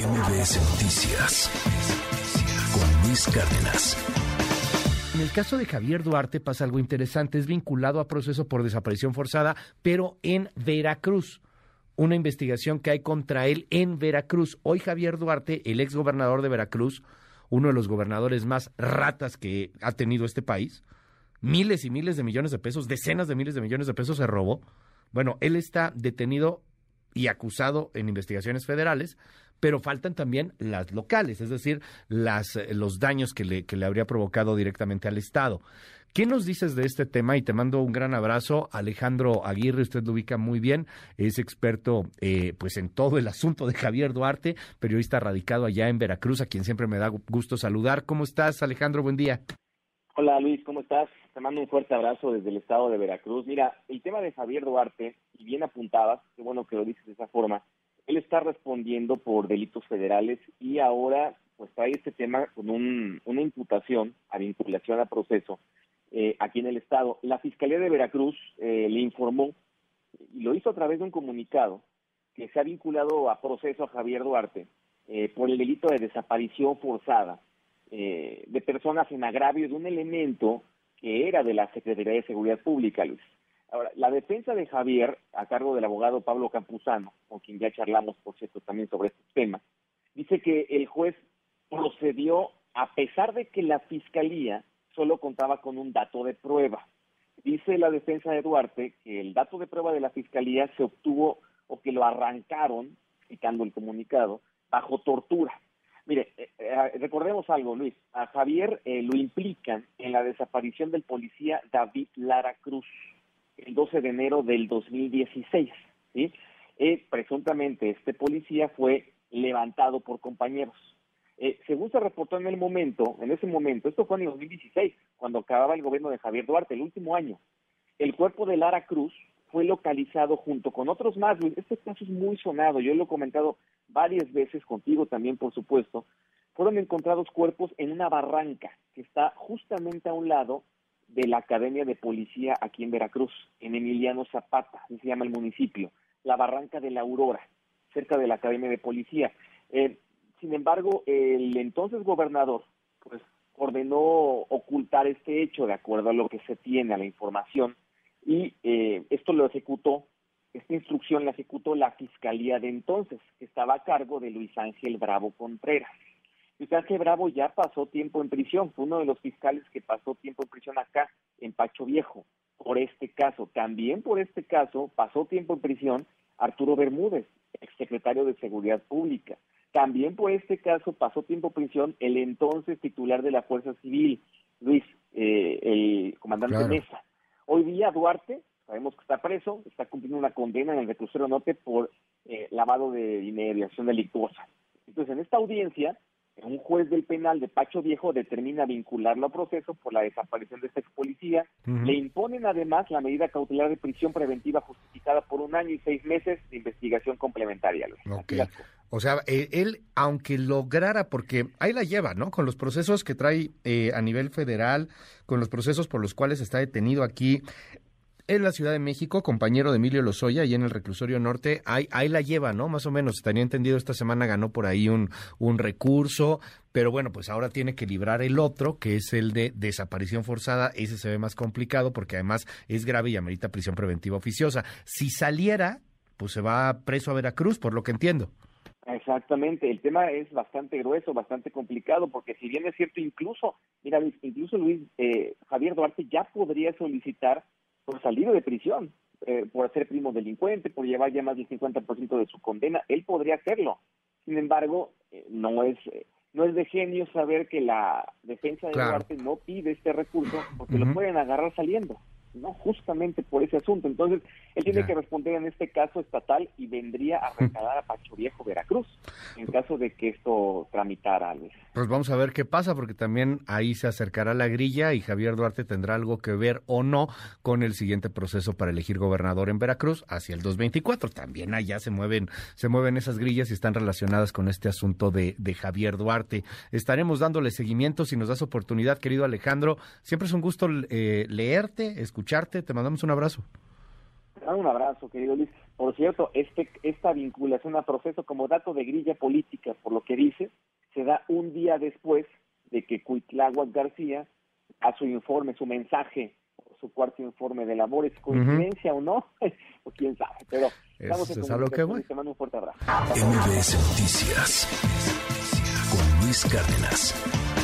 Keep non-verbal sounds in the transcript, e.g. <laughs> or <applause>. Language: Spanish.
MBS Noticias con Luis Cárdenas. En el caso de Javier Duarte pasa algo interesante, es vinculado a proceso por desaparición forzada, pero en Veracruz. Una investigación que hay contra él en Veracruz. Hoy Javier Duarte, el ex gobernador de Veracruz, uno de los gobernadores más ratas que ha tenido este país, miles y miles de millones de pesos, decenas de miles de millones de pesos se robó. Bueno, él está detenido y acusado en investigaciones federales, pero faltan también las locales, es decir, las, eh, los daños que le, que le habría provocado directamente al Estado. ¿Qué nos dices de este tema? Y te mando un gran abrazo. Alejandro Aguirre, usted lo ubica muy bien, es experto eh, pues en todo el asunto de Javier Duarte, periodista radicado allá en Veracruz, a quien siempre me da gusto saludar. ¿Cómo estás, Alejandro? Buen día. Hola Luis, ¿cómo estás? Te mando un fuerte abrazo desde el estado de Veracruz. Mira, el tema de Javier Duarte, y bien apuntabas, qué bueno que lo dices de esa forma, él está respondiendo por delitos federales y ahora pues trae este tema con un, una imputación a vinculación a proceso eh, aquí en el estado. La Fiscalía de Veracruz eh, le informó, y lo hizo a través de un comunicado, que se ha vinculado a proceso a Javier Duarte eh, por el delito de desaparición forzada eh, de personas en agravio de un elemento que era de la Secretaría de Seguridad Pública, Luis. Ahora, la defensa de Javier, a cargo del abogado Pablo Campuzano, con quien ya charlamos, por cierto, también sobre estos temas, dice que el juez procedió a pesar de que la fiscalía solo contaba con un dato de prueba. Dice la defensa de Duarte que el dato de prueba de la fiscalía se obtuvo o que lo arrancaron, citando el comunicado, bajo tortura. Mire, eh, eh, recordemos algo, Luis. A Javier eh, lo implican en la desaparición del policía David Lara Cruz el 12 de enero del 2016. ¿sí? presuntamente este policía fue levantado por compañeros. según se reportó en el momento, en ese momento, esto fue en el 2016, cuando acababa el gobierno de Javier Duarte, el último año, el cuerpo de Lara Cruz fue localizado junto con otros más. Este caso es muy sonado, yo lo he comentado varias veces contigo también, por supuesto. Fueron encontrados cuerpos en una barranca que está justamente a un lado de la Academia de Policía aquí en Veracruz, en Emiliano Zapata, así se llama el municipio, la Barranca de la Aurora, cerca de la Academia de Policía. Eh, sin embargo, el entonces gobernador, pues, ordenó ocultar este hecho de acuerdo a lo que se tiene, a la información, y eh, esto lo ejecutó, esta instrucción la ejecutó la Fiscalía de entonces, que estaba a cargo de Luis Ángel Bravo Contreras. Luis Ángel Bravo ya pasó tiempo en prisión, fue uno de los fiscales que pasó tiempo en prisión acá, en Pacho Viejo, por este caso. También por este caso pasó tiempo en prisión Arturo Bermúdez, exsecretario de Seguridad Pública. También por este caso pasó tiempo en prisión el entonces titular de la Fuerza Civil, Luis, eh, el comandante Mesa. Hoy día Duarte, sabemos que está preso, está cumpliendo una condena en el reclusorio norte por eh, lavado de dinero y acción delictuosa. Entonces, en esta audiencia, un juez del penal de Pacho Viejo determina vincularlo a proceso por la desaparición de este ex policía. Le imponen además la medida cautelar de prisión preventiva justificada por un año y seis meses de investigación complementaria. O sea, él, aunque lograra, porque ahí la lleva, ¿no? Con los procesos que trae eh, a nivel federal, con los procesos por los cuales está detenido aquí en la Ciudad de México, compañero de Emilio Lozoya, y en el reclusorio norte, ahí, ahí la lleva, ¿no? Más o menos, tenía entendido, esta semana ganó por ahí un, un recurso, pero bueno, pues ahora tiene que librar el otro, que es el de desaparición forzada, ese se ve más complicado porque además es grave y amerita prisión preventiva oficiosa. Si saliera, pues se va preso a Veracruz, por lo que entiendo. Exactamente, el tema es bastante grueso, bastante complicado, porque si bien es cierto, incluso, mira, incluso Luis, eh, Javier Duarte ya podría solicitar por salir de prisión, eh, por ser primo delincuente, por llevar ya más del 50% de su condena, él podría hacerlo. Sin embargo, eh, no es no es de genio saber que la defensa de Duarte no pide este recurso porque lo pueden agarrar saliendo no justamente por ese asunto. Entonces, él tiene que responder en este caso estatal y vendría a recadar a Pacho Viejo, Veracruz, en caso de que esto tramitara, Luis. Pues vamos a ver qué pasa, porque también ahí se acercará la grilla y Javier Duarte tendrá algo que ver o no con el siguiente proceso para elegir gobernador en Veracruz hacia el 2024. También allá se mueven, se mueven esas grillas y están relacionadas con este asunto de, de Javier Duarte. Estaremos dándole seguimiento si nos das oportunidad, querido Alejandro. Siempre es un gusto eh, leerte, escucharte. Te mandamos un abrazo. Un abrazo, querido Luis. Por cierto, este, esta vinculación a proceso como dato de grilla política, por lo que dice, se da un día después de que Cuitláhuac García a su informe, su mensaje, su cuarto informe de labores, coincidencia o no, <laughs> o quién sabe, pero estamos en es a lo que voy. Te mando un fuerte abrazo. MBS Noticias con Luis Cárdenas.